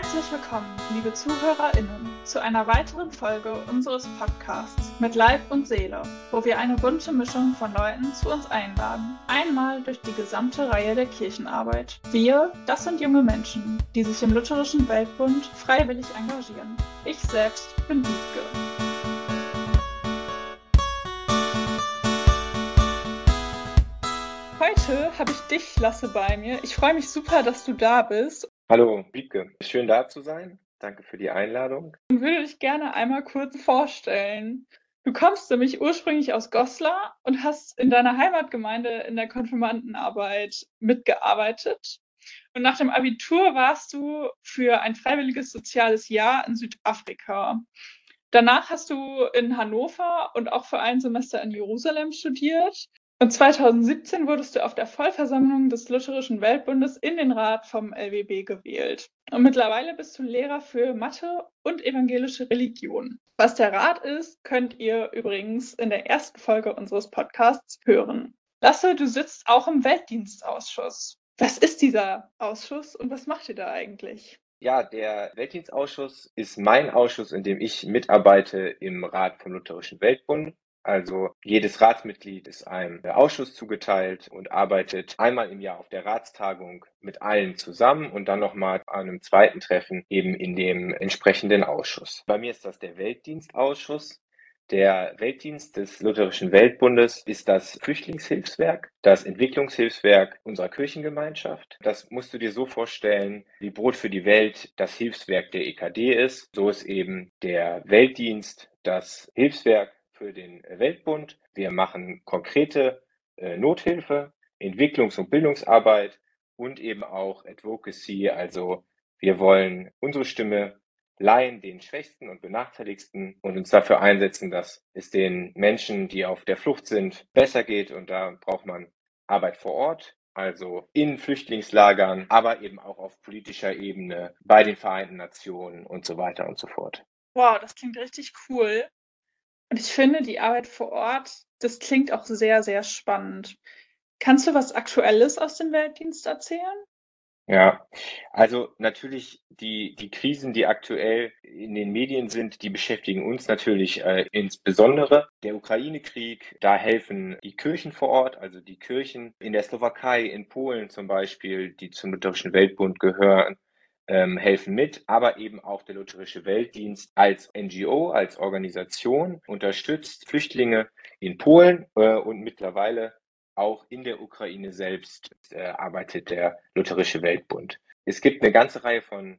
Herzlich willkommen, liebe ZuhörerInnen, zu einer weiteren Folge unseres Podcasts mit Leib und Seele, wo wir eine bunte Mischung von Leuten zu uns einladen. Einmal durch die gesamte Reihe der Kirchenarbeit. Wir, das sind junge Menschen, die sich im Lutherischen Weltbund freiwillig engagieren. Ich selbst bin Wiebke. Heute habe ich dich, Lasse, bei mir. Ich freue mich super, dass du da bist Hallo, Wiebke. Schön da zu sein. Danke für die Einladung. Ich würde dich gerne einmal kurz vorstellen. Du kommst nämlich ursprünglich aus Goslar und hast in deiner Heimatgemeinde in der Konfirmandenarbeit mitgearbeitet. Und nach dem Abitur warst du für ein freiwilliges soziales Jahr in Südafrika. Danach hast du in Hannover und auch für ein Semester in Jerusalem studiert und 2017 wurdest du auf der Vollversammlung des Lutherischen Weltbundes in den Rat vom LWB gewählt. Und mittlerweile bist du Lehrer für Mathe und evangelische Religion. Was der Rat ist, könnt ihr übrigens in der ersten Folge unseres Podcasts hören. Lasse, du sitzt auch im Weltdienstausschuss. Was ist dieser Ausschuss und was macht ihr da eigentlich? Ja, der Weltdienstausschuss ist mein Ausschuss, in dem ich mitarbeite im Rat vom Lutherischen Weltbund. Also jedes Ratsmitglied ist einem Ausschuss zugeteilt und arbeitet einmal im Jahr auf der Ratstagung mit allen zusammen und dann nochmal an einem zweiten Treffen eben in dem entsprechenden Ausschuss. Bei mir ist das der Weltdienstausschuss. Der Weltdienst des Lutherischen Weltbundes ist das Flüchtlingshilfswerk, das Entwicklungshilfswerk unserer Kirchengemeinschaft. Das musst du dir so vorstellen, wie Brot für die Welt das Hilfswerk der EKD ist. So ist eben der Weltdienst das Hilfswerk für den Weltbund. Wir machen konkrete äh, Nothilfe, Entwicklungs- und Bildungsarbeit und eben auch Advocacy. Also wir wollen unsere Stimme leihen den Schwächsten und Benachteiligsten und uns dafür einsetzen, dass es den Menschen, die auf der Flucht sind, besser geht. Und da braucht man Arbeit vor Ort, also in Flüchtlingslagern, aber eben auch auf politischer Ebene bei den Vereinten Nationen und so weiter und so fort. Wow, das klingt richtig cool. Und ich finde, die Arbeit vor Ort, das klingt auch sehr, sehr spannend. Kannst du was Aktuelles aus dem Weltdienst erzählen? Ja, also natürlich die, die Krisen, die aktuell in den Medien sind, die beschäftigen uns natürlich äh, insbesondere. Der Ukraine-Krieg, da helfen die Kirchen vor Ort, also die Kirchen in der Slowakei, in Polen zum Beispiel, die zum Lutherischen Weltbund gehören, ähm, helfen mit, aber eben auch der Lutherische Weltdienst als NGO, als Organisation unterstützt Flüchtlinge in Polen äh, und mittlerweile auch in der Ukraine selbst äh, arbeitet der Lutherische Weltbund. Es gibt eine ganze Reihe von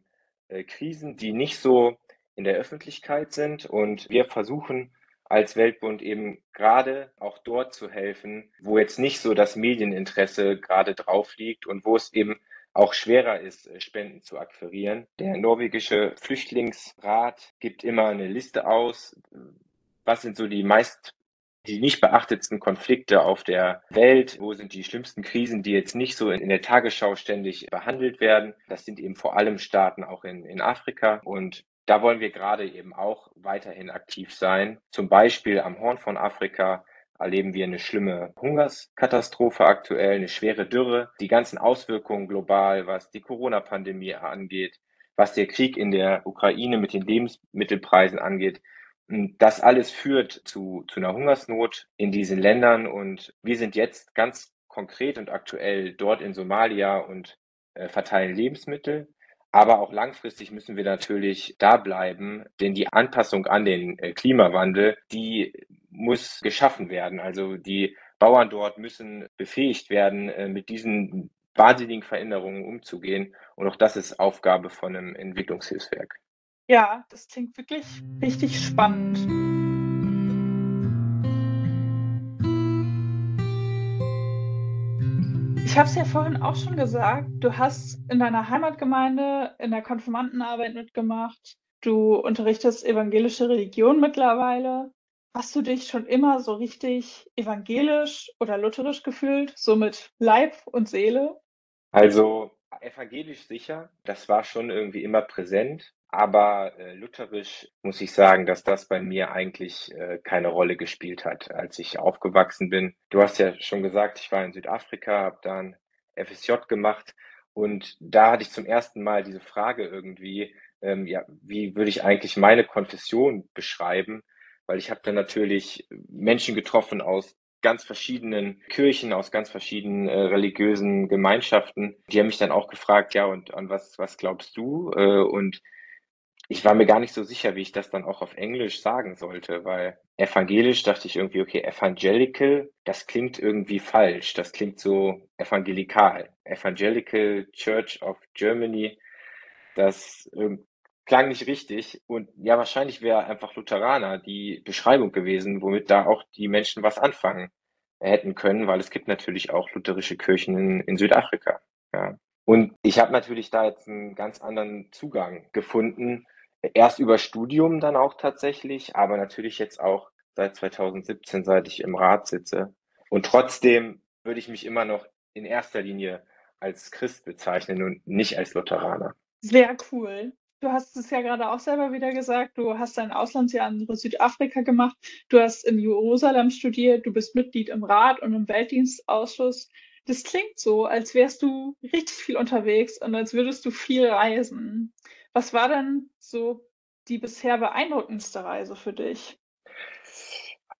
äh, Krisen, die nicht so in der Öffentlichkeit sind und wir versuchen als Weltbund eben gerade auch dort zu helfen, wo jetzt nicht so das Medieninteresse gerade drauf liegt und wo es eben auch schwerer ist, äh, Spenden zu akquirieren. Der norwegische Flüchtlingsrat gibt immer eine Liste aus. Was sind so die meist die nicht beachtetsten Konflikte auf der Welt? Wo sind die schlimmsten Krisen, die jetzt nicht so in, der Tagesschau ständig behandelt werden? Das sind eben vor allem Staaten auch in, in Afrika. Und da wollen wir gerade eben auch weiterhin aktiv sein. Zum Beispiel am Horn von Afrika erleben wir eine schlimme Hungerskatastrophe aktuell, eine schwere Dürre, die ganzen Auswirkungen global, was die Corona-Pandemie angeht, was der Krieg in der Ukraine mit den Lebensmittelpreisen angeht. Das alles führt zu, zu einer Hungersnot in diesen Ländern und wir sind jetzt ganz konkret und aktuell dort in Somalia und äh, verteilen Lebensmittel. Aber auch langfristig müssen wir natürlich da bleiben, denn die Anpassung an den äh, Klimawandel, die muss geschaffen werden. Also die Bauern dort müssen befähigt werden, äh, mit diesen wahnsinnigen Veränderungen umzugehen. Und auch das ist Aufgabe von einem Entwicklungshilfswerk. Ja, das klingt wirklich richtig spannend. Ich habe es ja vorhin auch schon gesagt, du hast in deiner Heimatgemeinde in der Konfirmandenarbeit mitgemacht. Du unterrichtest evangelische Religion mittlerweile. Hast du dich schon immer so richtig evangelisch oder lutherisch gefühlt, so mit Leib und Seele? Also evangelisch sicher, das war schon irgendwie immer präsent, aber äh, lutherisch muss ich sagen, dass das bei mir eigentlich äh, keine Rolle gespielt hat, als ich aufgewachsen bin. Du hast ja schon gesagt, ich war in Südafrika, habe da ein FSJ gemacht Und da hatte ich zum ersten Mal diese Frage irgendwie, ähm, ja, wie würde ich eigentlich meine Konfession beschreiben? Weil ich habe dann natürlich Menschen getroffen aus ganz verschiedenen Kirchen, aus ganz verschiedenen äh, religiösen Gemeinschaften. Die haben mich dann auch gefragt, ja, und an was, was glaubst du? Äh, und ich war mir gar nicht so sicher, wie ich das dann auch auf Englisch sagen sollte, weil evangelisch dachte ich irgendwie, okay, evangelical, das klingt irgendwie falsch. Das klingt so evangelikal. Evangelical Church of Germany, das äh, klang nicht richtig. Und ja, wahrscheinlich wäre einfach Lutheraner die Beschreibung gewesen, womit da auch die Menschen was anfangen hätten können, weil es gibt natürlich auch lutherische Kirchen in, in Südafrika. Ja. Und ich habe natürlich da jetzt einen ganz anderen Zugang gefunden, Erst über Studium dann auch tatsächlich, aber natürlich jetzt auch seit 2017, seit ich im Rat sitze. Und trotzdem würde ich mich immer noch in erster Linie als Christ bezeichnen und nicht als Lutheraner. Sehr cool. Du hast es ja gerade auch selber wieder gesagt, du hast dein Auslandsjahr in Südafrika gemacht, du hast in Jerusalem studiert, du bist Mitglied im Rat und im Weltdienstausschuss. Das klingt so, als wärst du richtig viel unterwegs und als würdest du viel reisen. Was war denn so die bisher beeindruckendste Reise für dich?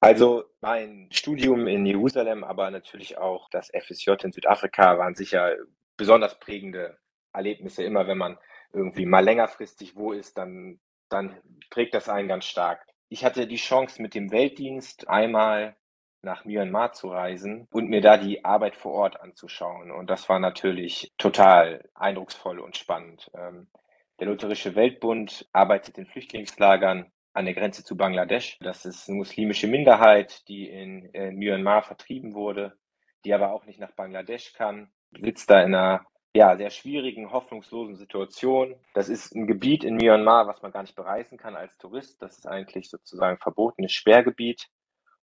Also mein Studium in Jerusalem, aber natürlich auch das FSJ in Südafrika waren sicher besonders prägende Erlebnisse. Immer wenn man irgendwie mal längerfristig wo ist, dann, dann prägt das einen ganz stark. Ich hatte die Chance, mit dem Weltdienst einmal nach Myanmar zu reisen und mir da die Arbeit vor Ort anzuschauen. Und das war natürlich total eindrucksvoll und spannend. Der Lutherische Weltbund arbeitet in Flüchtlingslagern an der Grenze zu Bangladesch. Das ist eine muslimische Minderheit, die in, in Myanmar vertrieben wurde, die aber auch nicht nach Bangladesch kann, sitzt da in einer ja, sehr schwierigen, hoffnungslosen Situation. Das ist ein Gebiet in Myanmar, was man gar nicht bereisen kann als Tourist. Das ist eigentlich sozusagen verbotenes Sperrgebiet.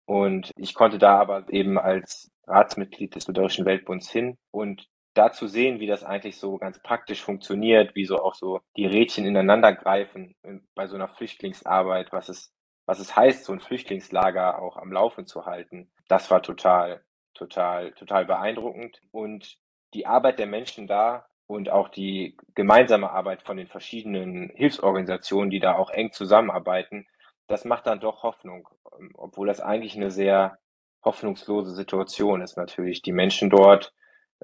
Und ich konnte da aber eben als Ratsmitglied des Lutherischen Weltbunds hin und da zu sehen, wie das eigentlich so ganz praktisch funktioniert, wie so auch so die Rädchen ineinander greifen bei so einer Flüchtlingsarbeit, was es, was es heißt, so ein Flüchtlingslager auch am Laufen zu halten. Das war total, total, total beeindruckend. Und die Arbeit der Menschen da und auch die gemeinsame Arbeit von den verschiedenen Hilfsorganisationen, die da auch eng zusammenarbeiten, das macht dann doch Hoffnung, obwohl das eigentlich eine sehr hoffnungslose Situation ist natürlich. Die Menschen dort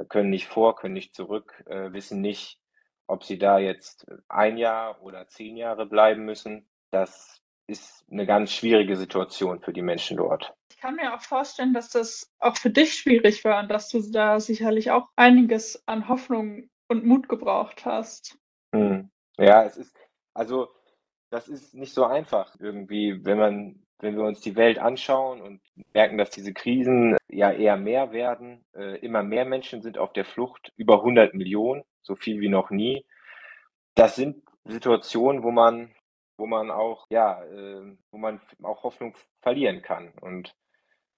können nicht vor, können nicht zurück, äh, wissen nicht, ob sie da jetzt ein Jahr oder zehn Jahre bleiben müssen. Das ist eine ganz schwierige Situation für die Menschen dort. Ich kann mir auch vorstellen, dass das auch für dich schwierig war und dass du da sicherlich auch einiges an Hoffnung und Mut gebraucht hast. Hm. Ja, es ist, also das ist nicht so einfach irgendwie, wenn man wenn wir uns die Welt anschauen und merken, dass diese Krisen ja eher mehr werden, äh, immer mehr Menschen sind auf der Flucht, über 100 Millionen, so viel wie noch nie. Das sind Situationen, wo man, wo man auch, ja, äh, wo man auch Hoffnung verlieren kann. Und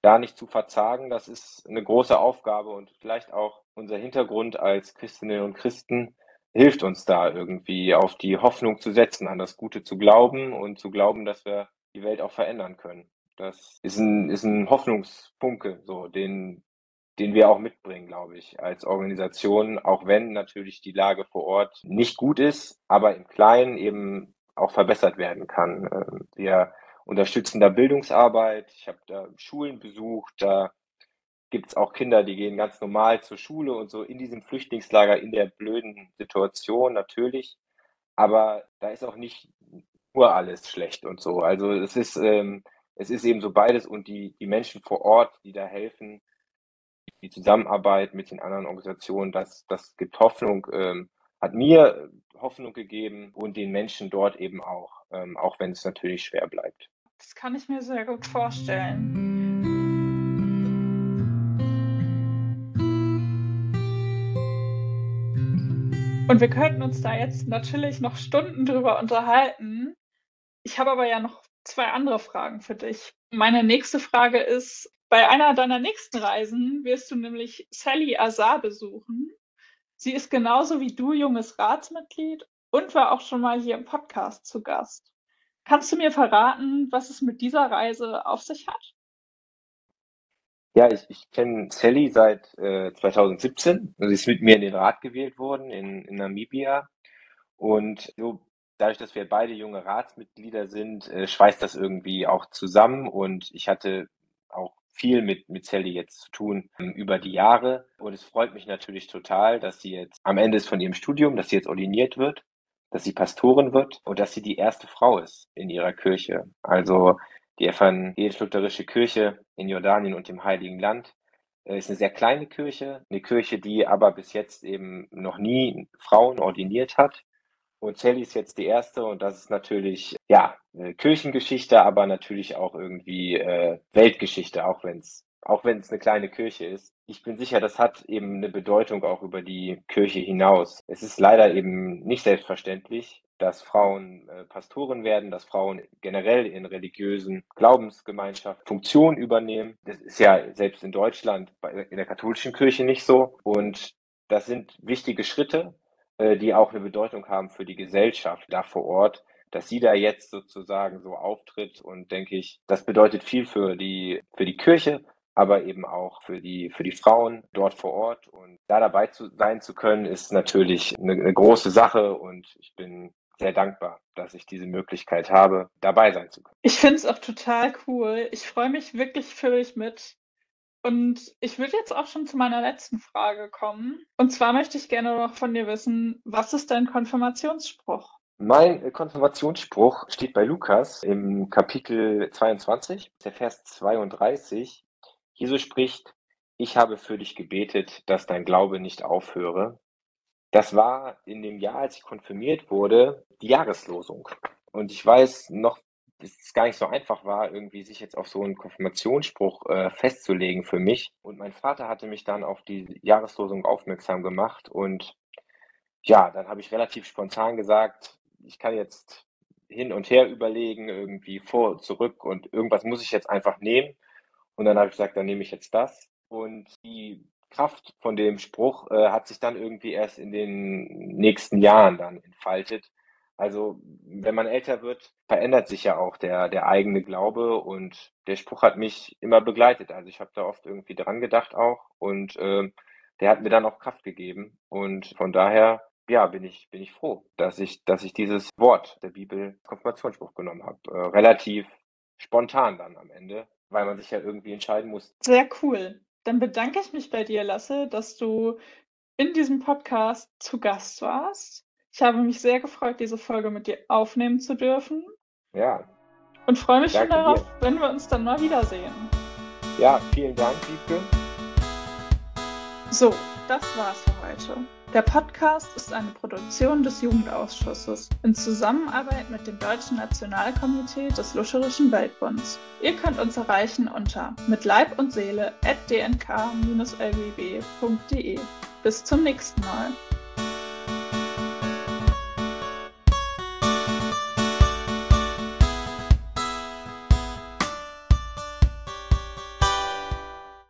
da nicht zu verzagen, das ist eine große Aufgabe und vielleicht auch unser Hintergrund als Christinnen und Christen hilft uns da irgendwie auf die Hoffnung zu setzen, an das Gute zu glauben und zu glauben, dass wir die Welt auch verändern können. Das ist ein, ist ein Hoffnungspunke, so, den, den wir auch mitbringen, glaube ich, als Organisation, auch wenn natürlich die Lage vor Ort nicht gut ist, aber im Kleinen eben auch verbessert werden kann. Ähm, wir unterstützen da Bildungsarbeit. Ich habe da Schulen besucht, da gibt es auch Kinder, die gehen ganz normal zur Schule und so in diesem Flüchtlingslager, in der blöden Situation natürlich. Aber da ist auch nicht nur alles schlecht und so. Also es ist, ähm, es ist eben so beides und die, die Menschen vor Ort, die da helfen, die Zusammenarbeit mit den anderen Organisationen, das, das gibt Hoffnung, ähm, hat mir Hoffnung gegeben und den Menschen dort eben auch, ähm, auch wenn es natürlich schwer bleibt. Das kann ich mir sehr gut vorstellen. Und wir könnten uns da jetzt natürlich noch Stunden drüber unterhalten. Ich habe aber ja noch zwei andere Fragen für dich. Meine nächste Frage ist, bei einer deiner nächsten Reisen wirst du nämlich Sally Azar besuchen. Sie ist genauso wie du junges Ratsmitglied und war auch schon mal hier im Podcast zu Gast. Kannst du mir verraten, was es mit dieser Reise auf sich hat? Ja, ich, ich kenne Sally seit äh, 2017. Sie ist mit mir in den Rat gewählt worden in, in Namibia. Und so dadurch, dass wir beide junge Ratsmitglieder sind, äh, schweißt das irgendwie auch zusammen. Und ich hatte auch viel mit, mit Sally jetzt zu tun ähm, über die Jahre. Und es freut mich natürlich total, dass sie jetzt am Ende ist von ihrem Studium, dass sie jetzt ordiniert wird, dass sie Pastorin wird und dass sie die erste Frau ist in ihrer Kirche. Also die evangelisch-lutherische Kirche in Jordanien und dem Heiligen Land äh, ist eine sehr kleine Kirche, eine Kirche, die aber bis jetzt eben noch nie Frauen ordiniert hat. Und Sally ist jetzt die erste und das ist natürlich, ja, Kirchengeschichte, aber natürlich auch irgendwie äh, Weltgeschichte, auch wenn es auch wenn es eine kleine Kirche ist. Ich bin sicher, das hat eben eine Bedeutung auch über die Kirche hinaus. Es ist leider eben nicht selbstverständlich, dass Frauen äh, Pastoren werden, dass Frauen generell in religiösen Glaubensgemeinschaften Funktionen übernehmen. Das ist ja selbst in Deutschland in der katholischen Kirche nicht so. Und das sind wichtige Schritte, die auch eine Bedeutung haben für die Gesellschaft da vor Ort. Dass sie da jetzt sozusagen so auftritt und denke ich, das bedeutet viel für die, für die Kirche, aber eben auch für die, für die Frauen dort vor Ort. Und da dabei zu sein zu können, ist natürlich eine, eine große Sache und ich bin sehr dankbar, dass ich diese Möglichkeit habe, dabei sein zu können. Ich finde es auch total cool. Ich freue mich wirklich dich mit. Und ich würde jetzt auch schon zu meiner letzten Frage kommen. Und zwar möchte ich gerne noch von dir wissen, was ist dein Konfirmationsspruch? Mein Konfirmationsspruch steht bei Lukas im Kapitel 22, der Vers 32. Jesus spricht, ich habe für dich gebetet, dass dein Glaube nicht aufhöre. Das war in dem Jahr, als ich konfirmiert wurde, die Jahreslosung. Und ich weiß noch es gar nicht so einfach war, irgendwie sich jetzt auf so einen Konfirmationsspruch äh, festzulegen für mich. Und mein Vater hatte mich dann auf die Jahreslosung aufmerksam gemacht. Und ja, dann habe ich relativ spontan gesagt, ich kann jetzt hin und her überlegen, irgendwie vor und zurück und irgendwas muss ich jetzt einfach nehmen. Und dann habe ich gesagt, dann nehme ich jetzt das. Und die Kraft von dem Spruch äh, hat sich dann irgendwie erst in den nächsten Jahren dann entfaltet. Also, wenn man älter wird, verändert sich ja auch der, der eigene Glaube und der Spruch hat mich immer begleitet. Also ich habe da oft irgendwie dran gedacht auch und äh, der hat mir dann auch Kraft gegeben. Und von daher, ja, bin ich, bin ich froh, dass ich, dass ich dieses Wort der Bibel Konfirmationsspruch genommen habe. Äh, relativ spontan dann am Ende, weil man sich ja irgendwie entscheiden muss. Sehr cool. Dann bedanke ich mich bei dir, Lasse, dass du in diesem Podcast zu Gast warst. Ich habe mich sehr gefreut, diese Folge mit dir aufnehmen zu dürfen. Ja. Und freue mich schon darauf, dir. wenn wir uns dann mal wiedersehen. Ja, vielen Dank, Wiebke. So, das war's für heute. Der Podcast ist eine Produktion des Jugendausschusses in Zusammenarbeit mit dem Deutschen Nationalkomitee des Luscherischen Weltbunds. Ihr könnt uns erreichen unter mit Leib und Seele at dnk-lwb.de. Bis zum nächsten Mal.